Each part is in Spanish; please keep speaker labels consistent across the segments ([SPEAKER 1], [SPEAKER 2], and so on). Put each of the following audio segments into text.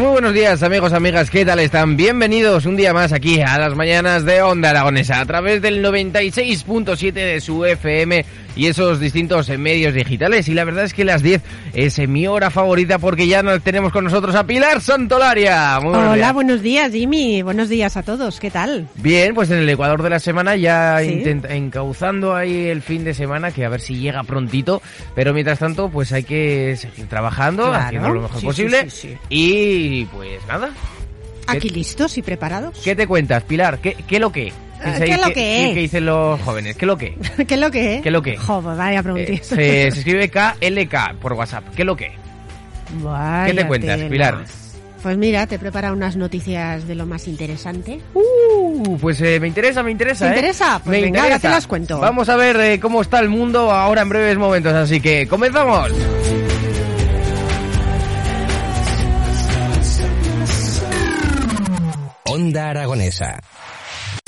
[SPEAKER 1] muy buenos días amigos, amigas, ¿qué tal están? Bienvenidos un día más aquí a las mañanas de Onda Aragonesa a través del 96.7 de su FM y esos distintos medios digitales. Y la verdad es que las 10 es mi hora favorita porque ya nos tenemos con nosotros a Pilar Santolaria.
[SPEAKER 2] Muy Hola, días. buenos días Jimmy, buenos días a todos, ¿qué tal?
[SPEAKER 1] Bien, pues en el Ecuador de la semana ya encauzando ahí el fin de semana que a ver si llega prontito, pero mientras tanto pues hay que seguir trabajando, haciendo lo mejor posible y pues nada.
[SPEAKER 2] Aquí listos y preparados.
[SPEAKER 1] ¿Qué te cuentas, Pilar? ¿Qué, qué lo que?
[SPEAKER 2] ¿Qué, es lo que
[SPEAKER 1] es? ¿Qué dicen los jóvenes? ¿Qué es lo que?
[SPEAKER 2] ¿Qué es lo que es?
[SPEAKER 1] ¿Qué es lo que?
[SPEAKER 2] Joder, vaya preguntita.
[SPEAKER 1] Eh, se, escribe KLK por WhatsApp. ¿Qué es lo que? ¿Qué te cuentas, Pilar?
[SPEAKER 2] Pues mira, te he preparado unas noticias de lo más interesante.
[SPEAKER 1] Uh, pues eh, me interesa, me interesa.
[SPEAKER 2] ¿Te interesa? Pues me venga, interesa. te las cuento.
[SPEAKER 1] Vamos a ver eh, cómo está el mundo ahora en breves momentos, así que comenzamos.
[SPEAKER 3] Onda Aragonesa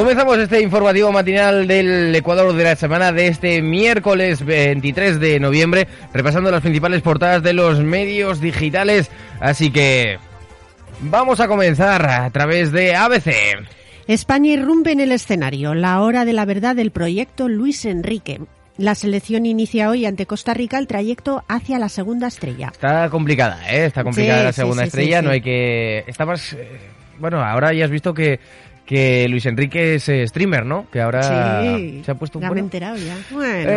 [SPEAKER 1] Comenzamos este informativo matinal del Ecuador de la semana de este miércoles 23 de noviembre, repasando las principales portadas de los medios digitales. Así que vamos a comenzar a través de ABC.
[SPEAKER 2] España irrumpe en el escenario, la hora de la verdad del proyecto Luis Enrique. La selección inicia hoy ante Costa Rica el trayecto hacia la segunda estrella.
[SPEAKER 1] Está complicada, ¿eh? Está complicada la segunda estrella, no hay que... Está más... Eh, bueno, ahora ya has visto que que Luis Enrique es eh, streamer, ¿no? Que ahora se ha puesto un
[SPEAKER 2] he enterado ya.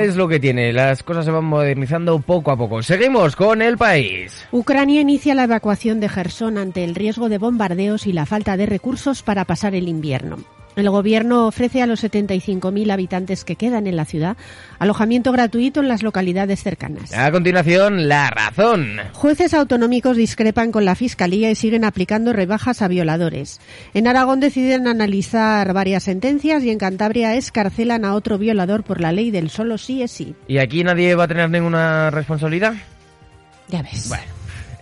[SPEAKER 1] Es lo que tiene, las cosas se van modernizando poco a poco. Seguimos con el país.
[SPEAKER 2] Ucrania inicia la evacuación de Gerson ante el riesgo de bombardeos y la falta de recursos para pasar el invierno. El gobierno ofrece a los 75.000 habitantes que quedan en la ciudad alojamiento gratuito en las localidades cercanas.
[SPEAKER 1] A continuación, la razón.
[SPEAKER 2] Jueces autonómicos discrepan con la Fiscalía y siguen aplicando rebajas a violadores. En Aragón deciden analizar varias sentencias y en Cantabria escarcelan a otro violador por la ley del solo sí es sí.
[SPEAKER 1] ¿Y aquí nadie va a tener ninguna responsabilidad?
[SPEAKER 2] Ya ves.
[SPEAKER 1] Bueno.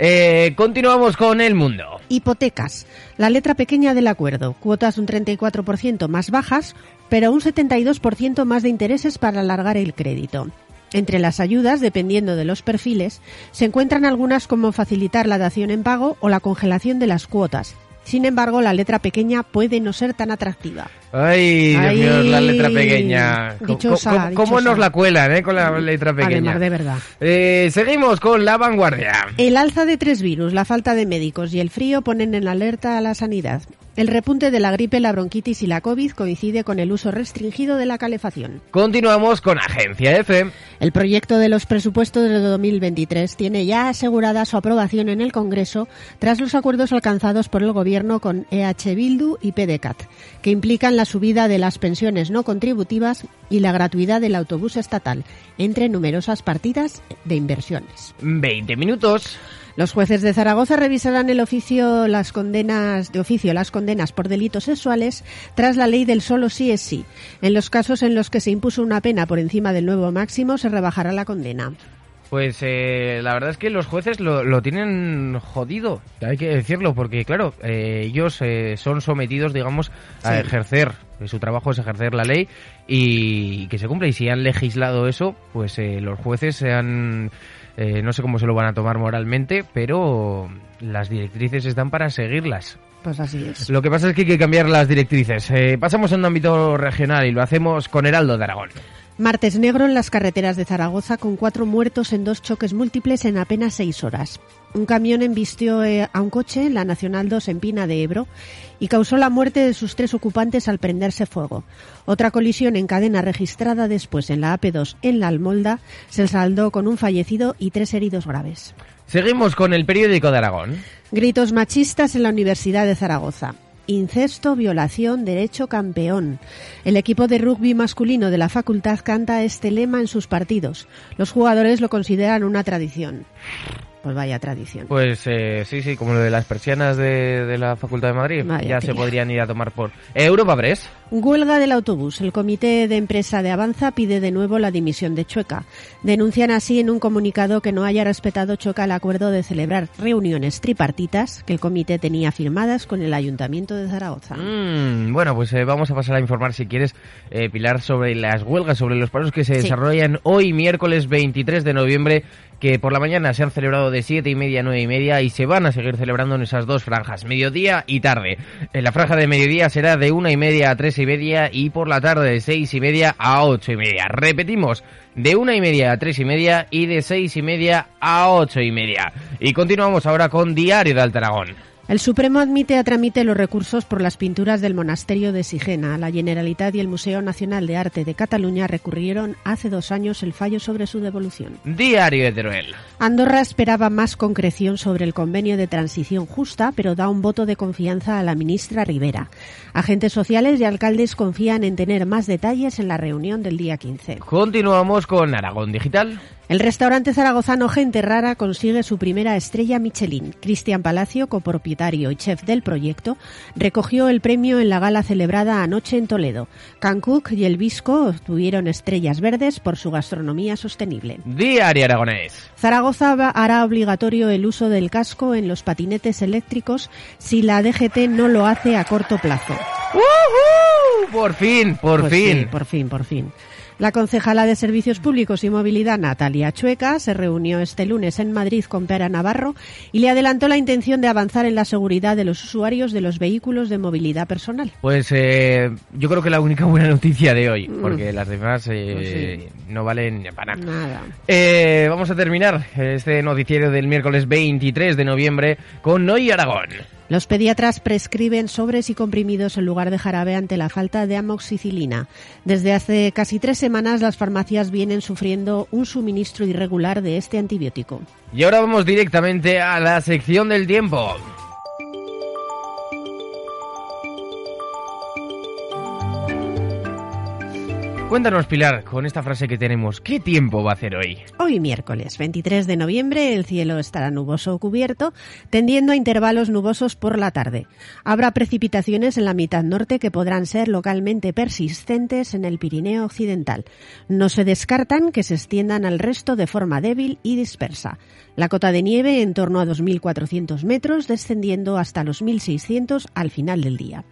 [SPEAKER 1] Eh, continuamos con el mundo.
[SPEAKER 2] Hipotecas. La letra pequeña del acuerdo. Cuotas un 34% más bajas, pero un 72% más de intereses para alargar el crédito. Entre las ayudas, dependiendo de los perfiles, se encuentran algunas como facilitar la dación en pago o la congelación de las cuotas, sin embargo, la letra pequeña puede no ser tan atractiva.
[SPEAKER 1] Ay, Dios mío, la letra pequeña.
[SPEAKER 2] Dichosa,
[SPEAKER 1] ¿Cómo, nos la cuelan eh, con la letra pequeña?
[SPEAKER 2] Además, de verdad.
[SPEAKER 1] Eh, seguimos con la vanguardia.
[SPEAKER 2] El alza de tres virus, la falta de médicos y el frío ponen en alerta a la sanidad. El repunte de la gripe, la bronquitis y la COVID coincide con el uso restringido de la calefacción.
[SPEAKER 1] Continuamos con Agencia F.
[SPEAKER 2] El proyecto de los presupuestos de 2023 tiene ya asegurada su aprobación en el Congreso tras los acuerdos alcanzados por el Gobierno con EH Bildu y PDCAT, que implican la subida de las pensiones no contributivas y la gratuidad del autobús estatal, entre numerosas partidas de inversiones.
[SPEAKER 1] 20 minutos.
[SPEAKER 2] Los jueces de Zaragoza revisarán el oficio las condenas de oficio las condenas por delitos sexuales tras la ley del solo sí es sí. En los casos en los que se impuso una pena por encima del nuevo máximo se rebajará la condena.
[SPEAKER 1] Pues eh, la verdad es que los jueces lo, tienen jodido, hay que decirlo, porque claro, eh, ellos eh, son sometidos, digamos, a ejercer, su trabajo es ejercer la ley y, que se cumpla. Y si han legislado eso, pues los jueces se han eh, no sé cómo se lo van a tomar moralmente, pero las directrices están para seguirlas.
[SPEAKER 2] Pues así es.
[SPEAKER 1] Lo que pasa es que hay que cambiar las directrices. Eh, pasamos a un ámbito regional y lo hacemos con Heraldo de Aragón.
[SPEAKER 2] Martes negro en las carreteras de Zaragoza con cuatro muertos en dos choques múltiples en apenas seis horas. Un camión embistió eh, a un coche en la Nacional 2 en Pina de Ebro y causó la muerte de sus tres ocupantes al prenderse fuego. Otra colisión en cadena registrada después en la AP2 en la Almolda se saldó con un fallecido y tres heridos graves.
[SPEAKER 1] Seguimos con el periódico de Aragón.
[SPEAKER 2] Gritos machistas en la Universidad de Zaragoza. Incesto, violación, derecho campeón. El equipo de rugby masculino de la facultad canta este lema en sus partidos. Los jugadores lo consideran una tradición. Pues vaya tradición.
[SPEAKER 1] Pues eh, sí, sí, como lo de las persianas de, de la Facultad de Madrid.
[SPEAKER 2] Vaya
[SPEAKER 1] ya se podrían ir a tomar por Europa Press.
[SPEAKER 2] Huelga del autobús. El comité de empresa de Avanza pide de nuevo la dimisión de Chueca. Denuncian así en un comunicado que no haya respetado Chueca el acuerdo de celebrar reuniones tripartitas que el comité tenía firmadas con el Ayuntamiento de Zaragoza.
[SPEAKER 1] Mm, bueno, pues eh, vamos a pasar a informar, si quieres, eh, Pilar, sobre las huelgas, sobre los paros que se
[SPEAKER 2] Sí.
[SPEAKER 1] desarrollan hoy, miércoles 23 de noviembre, que por la mañana se han celebrado de 7 y media a 9 y media y se van a seguir celebrando en esas dos franjas, mediodía y tarde. En la franja de mediodía será de 1 y media a 3 y media y por la tarde de 6 y media a 8 y media. Repetimos, de 1 y media a 3 y media y de 6 y media a 8 y media. Y continuamos ahora con Diario de Altaragón.
[SPEAKER 2] El Supremo admite a trámite los recursos por las pinturas del monasterio de Sigena. La Generalitat y el Museo Nacional de Arte de Cataluña recurrieron hace dos años el fallo sobre su devolución.
[SPEAKER 1] Diario de Teruel.
[SPEAKER 2] Andorra esperaba más concreción sobre el convenio de transición justa, pero da un voto de confianza a la ministra Rivera. Agentes sociales y alcaldes confían en tener más detalles en la reunión del día 15.
[SPEAKER 1] Continuamos con Aragón Digital.
[SPEAKER 2] El restaurante zaragozano Gente Rara consigue su primera estrella Michelin. Cristian Palacio, copropietario y chef del proyecto, recogió el premio en la gala celebrada anoche en Toledo. Cancuc y el Visco obtuvieron estrellas verdes por su gastronomía sostenible.
[SPEAKER 1] Diario Aragonés.
[SPEAKER 2] Zaragoza hará obligatorio el uso del casco en los patinetes eléctricos si la DGT no lo hace a corto plazo.
[SPEAKER 1] ¡Woohoo! Por fin, por
[SPEAKER 2] Pues
[SPEAKER 1] fin.
[SPEAKER 2] sí, por fin, por fin. La concejala de Servicios Públicos y Movilidad, Natalia Chueca, se reunió este lunes en Madrid con Pera Navarro y le adelantó la intención de avanzar en la seguridad de los usuarios de los vehículos de movilidad personal.
[SPEAKER 1] Pues eh, yo creo que la única buena noticia de hoy,
[SPEAKER 2] Mm.
[SPEAKER 1] porque las demás eh,
[SPEAKER 2] Pues
[SPEAKER 1] no valen para nada. Eh, vamos a terminar este noticiero del miércoles 23 de noviembre con Hoy Aragón.
[SPEAKER 2] Los pediatras prescriben sobres y comprimidos en lugar de jarabe ante la falta de amoxicilina. Desde hace casi tres semanas las farmacias vienen sufriendo un suministro irregular de este antibiótico.
[SPEAKER 1] Y ahora vamos directamente a la sección del tiempo. Cuéntanos, Pilar, con esta frase que tenemos, ¿qué tiempo va a hacer hoy?
[SPEAKER 2] Hoy miércoles 23 de noviembre el cielo estará nuboso o cubierto, tendiendo a intervalos nubosos por la tarde. Habrá precipitaciones en la mitad norte que podrán ser localmente persistentes en el Pirineo occidental. No se descartan que se extiendan al resto de forma débil y dispersa. La cota de nieve en torno a 2.400 metros, descendiendo hasta los 1.600 al final del día.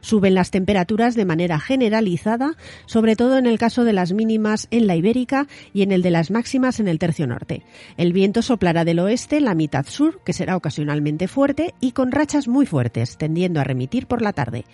[SPEAKER 2] Suben las temperaturas de manera generalizada, sobre todo en el caso de las mínimas en la Ibérica y en el de las máximas en el tercio norte. El viento soplará del oeste, la mitad sur, que será ocasionalmente fuerte y con rachas muy fuertes, tendiendo a remitir por la tarde.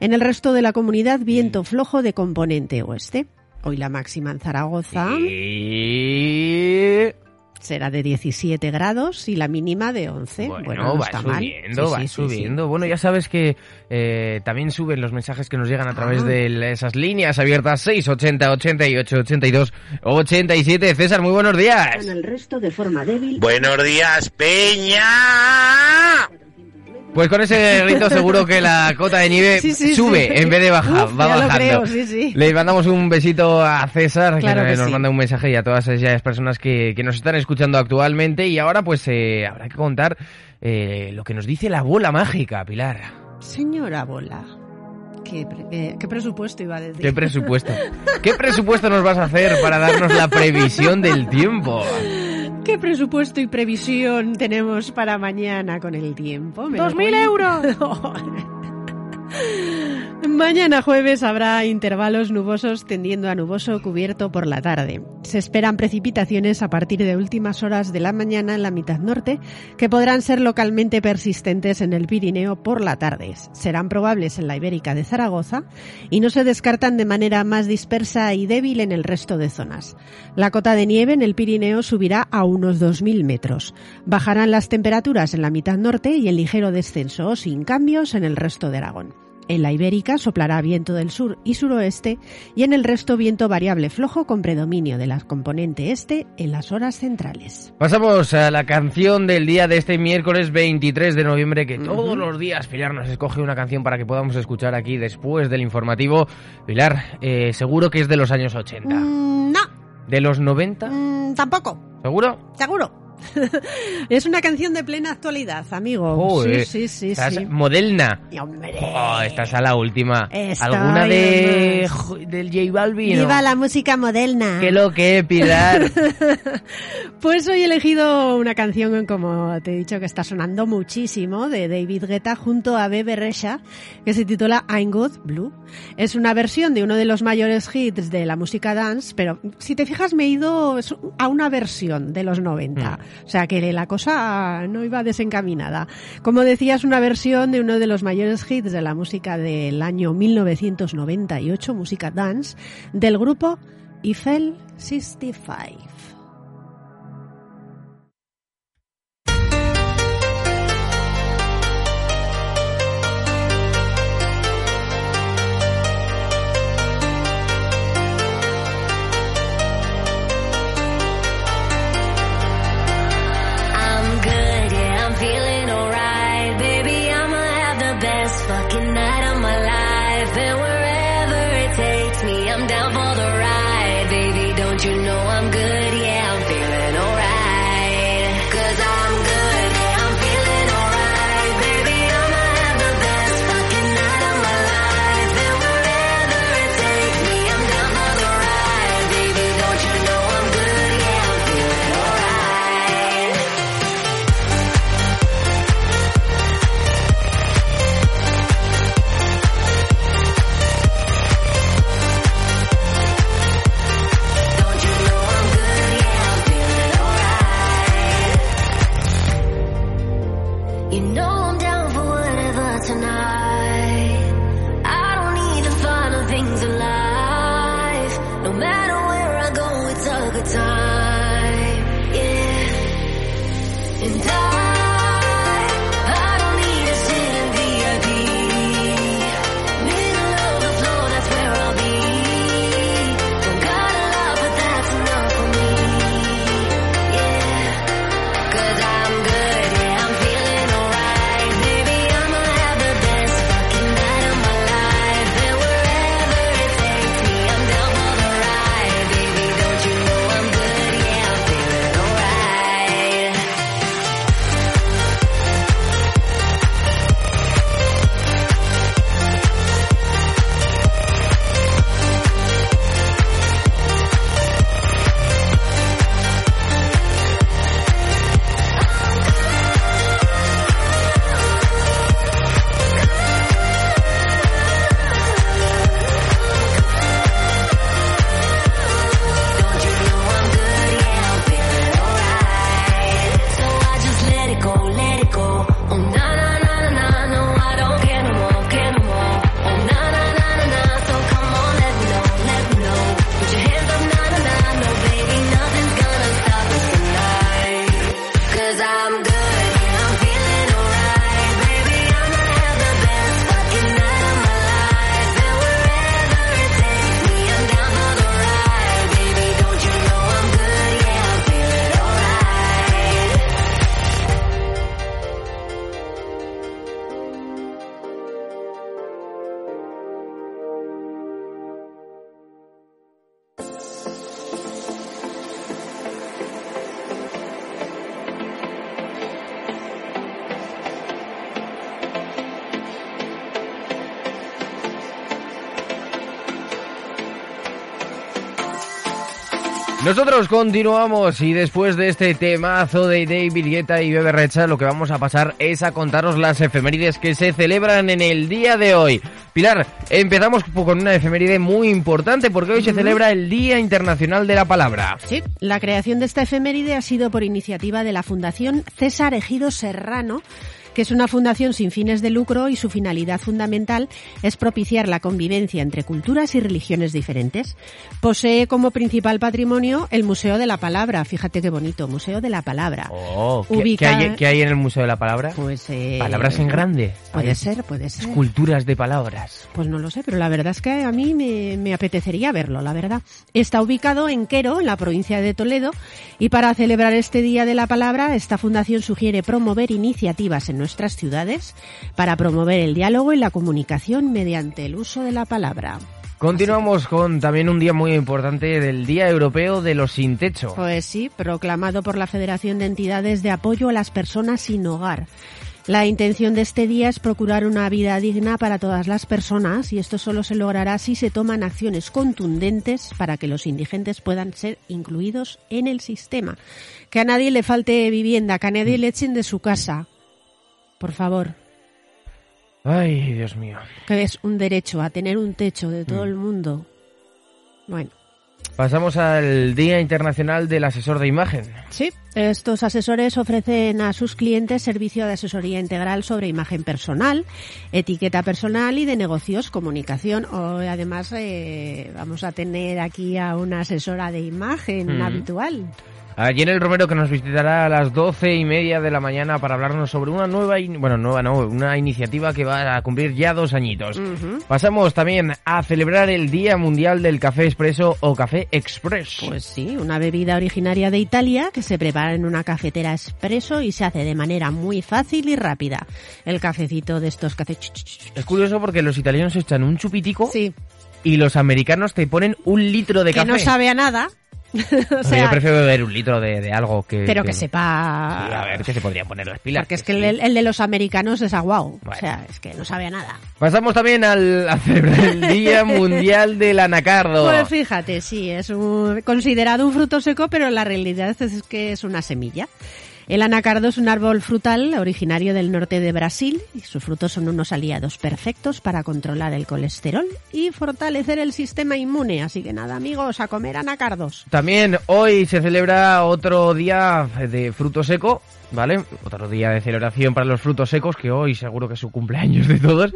[SPEAKER 2] En el resto de la comunidad, viento flojo de componente oeste. Hoy la máxima en Zaragoza
[SPEAKER 1] Y...
[SPEAKER 2] será de 17 grados y la mínima de 11.
[SPEAKER 1] Bueno,
[SPEAKER 2] no
[SPEAKER 1] va
[SPEAKER 2] está mal.
[SPEAKER 1] subiendo,
[SPEAKER 2] Sí,
[SPEAKER 1] va
[SPEAKER 2] sí, sí, sí.
[SPEAKER 1] subiendo. Bueno, ya sabes que eh, también suben los mensajes que nos llegan a través
[SPEAKER 2] Ah.
[SPEAKER 1] de esas líneas abiertas 680, 88, 82, 87. César, muy buenos días.
[SPEAKER 2] En el resto de forma débil.
[SPEAKER 4] Buenos días, Peña.
[SPEAKER 1] Pues con ese grito seguro que la cota de nieve
[SPEAKER 2] Sí, sí,
[SPEAKER 1] sube
[SPEAKER 2] sí.
[SPEAKER 1] en vez de bajar,
[SPEAKER 2] Uf,
[SPEAKER 1] va bajando.
[SPEAKER 2] creo, sí, sí.
[SPEAKER 1] Le mandamos un besito a César,
[SPEAKER 2] Claro
[SPEAKER 1] que,
[SPEAKER 2] que
[SPEAKER 1] nos
[SPEAKER 2] sí.
[SPEAKER 1] manda un mensaje y a todas esas personas que, que nos están escuchando actualmente. Y ahora pues eh, habrá que contar eh, lo que nos dice la bola mágica, Pilar.
[SPEAKER 2] Señora Bola, ¿qué, eh, qué presupuesto iba a decir?
[SPEAKER 1] ¿Qué presupuesto? ¿Qué presupuesto nos vas a hacer para darnos la previsión del tiempo?
[SPEAKER 2] ¿Qué presupuesto y previsión tenemos para mañana con el tiempo? ¿Me lo
[SPEAKER 1] ¡Dos mil euros!
[SPEAKER 2] Mañana jueves habrá intervalos nubosos tendiendo a nuboso cubierto por la tarde. Se esperan precipitaciones a partir de últimas horas de la mañana en la mitad norte que podrán ser localmente persistentes en el Pirineo por la tarde. Serán probables en la Ibérica de Zaragoza y no se descartan de manera más dispersa y débil en el resto de zonas. La cota de nieve en el Pirineo subirá a unos 2.000 metros. Bajarán las temperaturas en la mitad norte y en ligero descenso o sin cambios en el resto de Aragón. En la Ibérica soplará viento del sur y suroeste y en el resto viento variable flojo con predominio de la componente este en las horas centrales.
[SPEAKER 1] Pasamos a la canción del día de este miércoles 23 de noviembre, que todos los días Pilar nos escoge una canción para que podamos escuchar aquí después del informativo. Pilar, eh, seguro que es de los años 80.
[SPEAKER 2] Mm, no,
[SPEAKER 1] ¿De los 90?
[SPEAKER 2] mm, tampoco,
[SPEAKER 1] ¿Seguro?
[SPEAKER 2] seguro.
[SPEAKER 5] es una canción de plena actualidad, amigo. Sí, sí, sí,
[SPEAKER 1] estás
[SPEAKER 5] sí. Hombre.
[SPEAKER 1] Oh, estás a la última.
[SPEAKER 5] Estoy,
[SPEAKER 1] ¿Alguna de del J Balvin?
[SPEAKER 5] Viva la música moderna.
[SPEAKER 1] ¿Qué lo que, Pilar?
[SPEAKER 5] Pues hoy he elegido una canción, como te he dicho, que está sonando muchísimo, de David Guetta junto a Bebe Rexha, que se titula I'm Good Blue. Es una versión de uno de los mayores hits de la música dance, pero si te fijas me he ido a una versión de los 90. O sea que la cosa no iba desencaminada. Como decía, es una versión de uno de los mayores hits de la música del año 1998, música dance, del grupo Eiffel 65.
[SPEAKER 1] Nosotros continuamos y después de este temazo de David Guetta y Bebe Rexha lo que vamos a pasar es a contaros las efemérides que se celebran en el día de hoy. Pilar, empezamos con una efeméride muy importante porque hoy se celebra el Día Internacional de la Palabra.
[SPEAKER 5] Sí, la creación de esta efeméride ha sido por iniciativa de la Fundación César Ejido Serrano, que es una fundación sin fines de lucro y su finalidad fundamental es propiciar la convivencia entre culturas y religiones diferentes. Posee como principal patrimonio el Museo de la Palabra, fíjate qué bonito, Museo de la Palabra.
[SPEAKER 1] Oh, ¿qué,
[SPEAKER 5] Ubica-
[SPEAKER 1] qué hay, qué hay en el Museo de la Palabra?
[SPEAKER 5] Pues eh,
[SPEAKER 1] Palabras en grande.
[SPEAKER 5] Puede ser, puede ser.
[SPEAKER 1] Esculturas de palabras.
[SPEAKER 5] Pues no lo sé, pero la verdad es que a mí me, me apetecería verlo, la verdad. Está ubicado en Quero, en la provincia de Toledo, y para celebrar este Día de la Palabra, esta fundación sugiere promover iniciativas en nuestras ciudades para promover el diálogo y la comunicación mediante el uso de la palabra.
[SPEAKER 1] Continuamos con también un día muy importante del Día Europeo de los Sin Techo.
[SPEAKER 2] Pues sí, proclamado por la Federación de Entidades de Apoyo a las Personas Sin Hogar. La intención de este día es procurar una vida digna para todas las personas y esto solo se logrará si se toman acciones contundentes para que los indigentes puedan ser incluidos en el sistema. Que a nadie le falte vivienda, que a nadie le echen de su casa. Por favor,
[SPEAKER 1] Ay, Dios mío.
[SPEAKER 2] que es un derecho a tener un techo de todo el mundo. Bueno.
[SPEAKER 1] Pasamos al Día Internacional del Asesor de Imagen.
[SPEAKER 2] Sí, estos asesores ofrecen a sus clientes servicio de asesoría integral sobre imagen personal, etiqueta personal y de negocios, comunicación. O, además, eh, vamos a tener aquí a una asesora de imagen
[SPEAKER 1] Mm.
[SPEAKER 2] habitual.
[SPEAKER 1] Allí en el Romero que nos visitará a las doce y media de la mañana para hablarnos sobre una nueva, bueno, nueva no, una iniciativa que va a cumplir ya dos añitos. Pasamos también a celebrar el Día Mundial del Café Expreso o Café Express.
[SPEAKER 2] Pues sí, una bebida originaria de Italia que se prepara en una cafetera expreso y se hace de manera muy fácil y rápida. El cafecito de estos que ch.
[SPEAKER 1] Es curioso porque los italianos echan un chupitico
[SPEAKER 2] Sí,
[SPEAKER 1] y los americanos te ponen un litro de
[SPEAKER 2] que
[SPEAKER 1] café.
[SPEAKER 2] no sabe a nada. o sea,
[SPEAKER 1] yo prefiero beber un litro de, de algo que...
[SPEAKER 2] pero que sepa...
[SPEAKER 1] Sí, a ver, que se podrían poner las pilas.
[SPEAKER 2] Porque es que
[SPEAKER 1] sí.
[SPEAKER 2] el, el de los americanos es aguau.
[SPEAKER 1] Bueno.
[SPEAKER 2] O sea, es que no sabe a nada.
[SPEAKER 1] Pasamos también al, a celebrar el Día Mundial del Anacardo.
[SPEAKER 2] Pues fíjate, sí, es un- considerado un fruto seco, pero la realidad es que es una semilla. El anacardo es un árbol frutal originario del norte de Brasil y sus frutos son unos aliados perfectos para controlar el colesterol y fortalecer el sistema inmune. Así que nada, amigos, a comer anacardos.
[SPEAKER 1] También hoy se celebra otro día de fruto seco, ¿vale? Otro día de celebración para los frutos secos, que hoy seguro que es su cumpleaños de todos.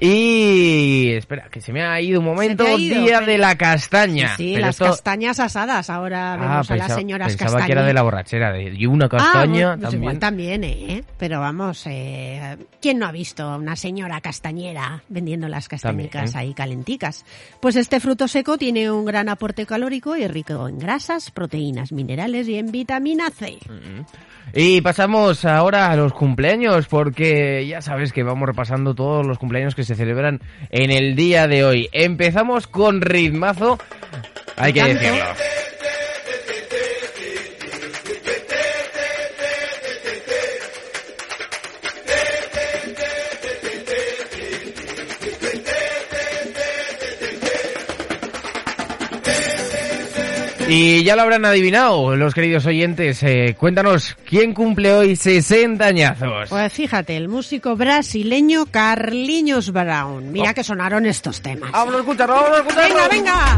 [SPEAKER 1] Y espera, que se me ha ido un momento,
[SPEAKER 2] ido,
[SPEAKER 1] día
[SPEAKER 2] pero-
[SPEAKER 1] de la castaña.
[SPEAKER 2] Sí,
[SPEAKER 1] Pero
[SPEAKER 2] las
[SPEAKER 1] esto-
[SPEAKER 2] castañas asadas. Ahora
[SPEAKER 1] Ah,
[SPEAKER 2] vemos a las señoras
[SPEAKER 1] pensaba
[SPEAKER 2] castañas.
[SPEAKER 1] que era de la borrachera, de y una
[SPEAKER 2] Ah,
[SPEAKER 1] castaña
[SPEAKER 2] bueno, pues
[SPEAKER 1] también.
[SPEAKER 2] igual también, ¿eh? Pero vamos, eh, ¿quién no ha visto a una señora castañera vendiendo las castañicas
[SPEAKER 1] También.
[SPEAKER 2] ahí calenticas? Pues este fruto seco tiene un gran aporte calórico y rico en grasas, proteínas, minerales y en vitamina C.
[SPEAKER 1] Y pasamos ahora a los cumpleaños, porque ya sabes que vamos repasando todos los cumpleaños que se celebran en el día de hoy. Empezamos con ritmazo, hay que decirlo. Y ya lo habrán adivinado los queridos oyentes. Eh, cuéntanos, ¿quién cumple hoy 60 añazos?
[SPEAKER 2] Pues fíjate, el músico brasileño Carlinhos Brown. Mira
[SPEAKER 1] Oh.
[SPEAKER 2] que sonaron estos temas.
[SPEAKER 1] ¡Vamos a escucharlo, a escucharlo!
[SPEAKER 2] ¡Venga, venga!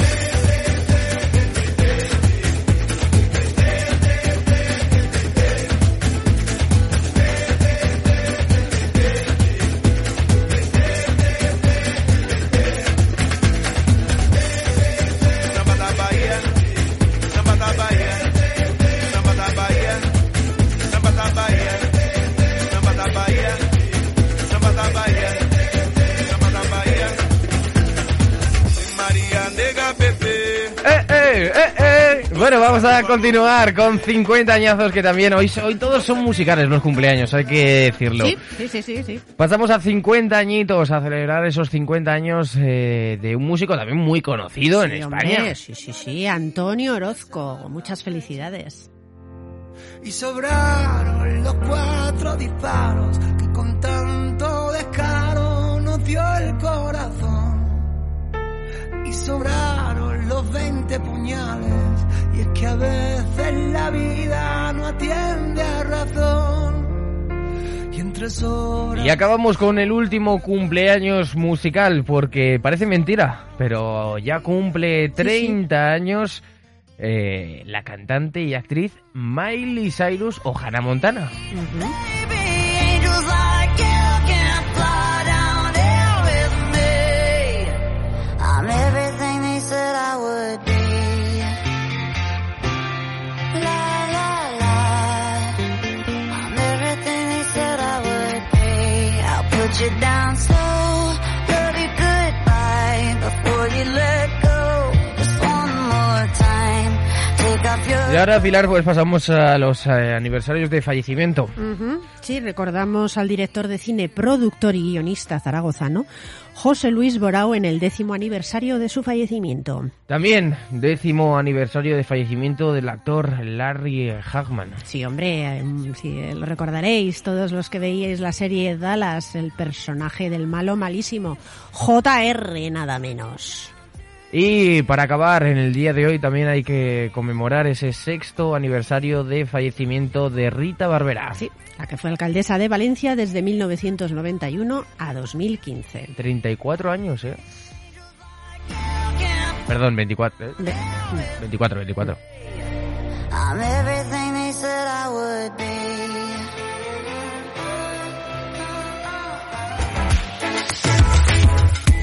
[SPEAKER 1] Vamos a continuar con 50 añazos que también hoy, hoy todos son musicales los cumpleaños, hay que decirlo.
[SPEAKER 2] Sí, sí, sí, sí, sí.
[SPEAKER 1] Pasamos a 50 añitos, a celebrar esos 50 años eh, de un músico también muy conocido en
[SPEAKER 2] Sí,
[SPEAKER 1] España.
[SPEAKER 2] hombre, sí, sí, sí. Antonio Orozco. Muchas felicidades.
[SPEAKER 6] y sobraron los cuatro disparos que con tanto descaro nos dio el corazón. Y sobraron los 20 puñales y es que a veces la vida no atiende a razón. Y entre sobras
[SPEAKER 1] Y acabamos con el último cumpleaños musical, porque parece mentira, pero ya cumple 30 años eh, la cantante y actriz Miley Cyrus o Hannah Montana.
[SPEAKER 7] Baby, angels
[SPEAKER 1] ahora, Pilar, pues pasamos a los eh, aniversarios de fallecimiento.
[SPEAKER 2] Ujú. Sí, recordamos al director de cine, productor y guionista zaragozano, José Luis Borao, en el décimo aniversario de su fallecimiento.
[SPEAKER 1] También, décimo aniversario de fallecimiento del actor Larry Hagman.
[SPEAKER 2] Sí, hombre, sí, eh, lo recordaréis todos los que veíais la serie Dallas, el personaje del malo malísimo, JR nada menos.
[SPEAKER 1] Y para acabar, en el día de hoy también hay que conmemorar ese sexto aniversario de fallecimiento de Rita Barberá.
[SPEAKER 2] Sí, la que fue alcaldesa de Valencia desde 1991 a 2015.
[SPEAKER 1] 34 años, ¿eh? Perdón, 24. ¿eh?
[SPEAKER 2] Ve-
[SPEAKER 1] 24, 24.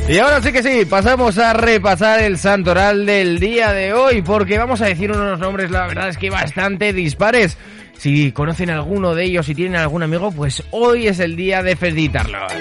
[SPEAKER 1] Y ahora sí que sí, pasamos a repasar el santoral del día de hoy, porque vamos a decir unos nombres, la verdad es que bastante dispares. Si conocen alguno de ellos, si tienen algún amigo, pues hoy es el día de felicitarlos.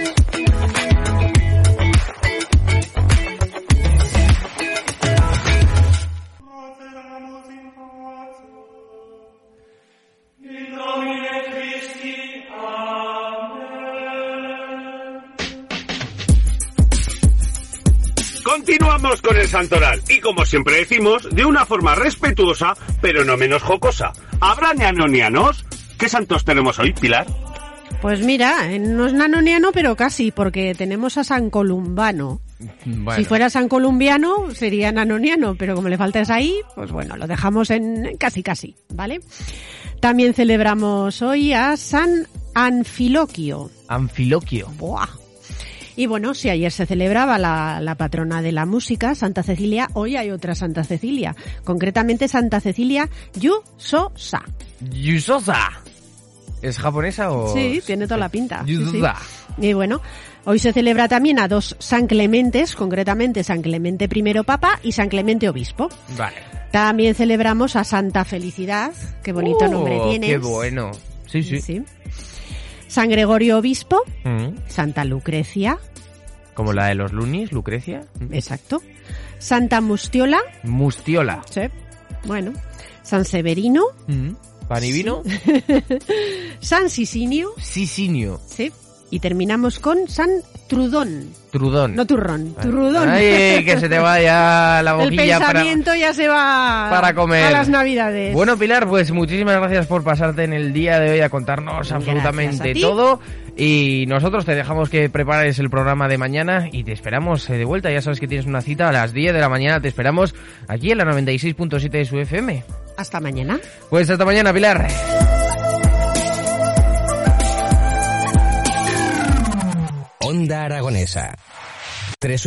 [SPEAKER 4] Con el Santoral y como siempre decimos, de una forma respetuosa, pero no menos jocosa. ¿Habrá neanonianos? ¿Qué santos tenemos hoy, Pilar?
[SPEAKER 2] Pues mira, eh, no es nanoniano, pero casi, porque tenemos a San Columbano.
[SPEAKER 1] Bueno,
[SPEAKER 2] Si fuera San Columbiano, sería nanoniano, pero como le falta esa ahí, pues bueno, lo dejamos en casi casi, ¿vale? También celebramos hoy a San Anfiloquio.
[SPEAKER 1] Anfiloquio.
[SPEAKER 2] Buah. Y bueno, si ayer se celebraba la, la patrona de la música, Santa Cecilia, hoy hay otra Santa Cecilia, concretamente Santa Cecilia Yusosa.
[SPEAKER 1] Yusosa. ¿Es japonesa o...?
[SPEAKER 2] Sí, tiene toda la pinta. sí, sí.
[SPEAKER 1] Yusosa.
[SPEAKER 2] Y bueno, hoy se celebra también a dos San Clementes, concretamente San Clemente I Papa y San Clemente Obispo.
[SPEAKER 1] Vale.
[SPEAKER 2] También celebramos a Santa Felicidad, qué bonito
[SPEAKER 1] Oh,
[SPEAKER 2] nombre tienes.
[SPEAKER 1] Qué bueno. Sí, sí.
[SPEAKER 2] San Gregorio Obispo,
[SPEAKER 1] Mm.
[SPEAKER 2] Santa Lucrecia,
[SPEAKER 1] Como la de los Lunis, Lucrecia. Mm.
[SPEAKER 2] exacto. Santa Mustiola,
[SPEAKER 1] Mustiola.
[SPEAKER 2] sí. Bueno, San Severino.
[SPEAKER 1] ¿Pan y vino?
[SPEAKER 2] San Sisinio,
[SPEAKER 1] Sisinio.
[SPEAKER 2] sí. Y terminamos con San Trudón.
[SPEAKER 1] Trudón.
[SPEAKER 2] No turrón, turrudón.
[SPEAKER 1] Ay, que se te vaya la
[SPEAKER 2] El
[SPEAKER 1] boquilla para...
[SPEAKER 2] pensamiento ya se va
[SPEAKER 1] para comer.
[SPEAKER 2] a las navidades.
[SPEAKER 1] Bueno, Pilar, pues muchísimas gracias por pasarte en el día de hoy a contarnos
[SPEAKER 2] Gracias
[SPEAKER 1] absolutamente
[SPEAKER 2] a
[SPEAKER 1] todo. Y nosotros te dejamos que prepares el programa de mañana y te esperamos eh, de vuelta. Ya sabes que tienes una cita a las 10 de la mañana. Te esperamos aquí en la 96.7 de su FM.
[SPEAKER 2] Hasta mañana.
[SPEAKER 1] Pues hasta mañana, Pilar.
[SPEAKER 3] Onda Aragonesa. Tres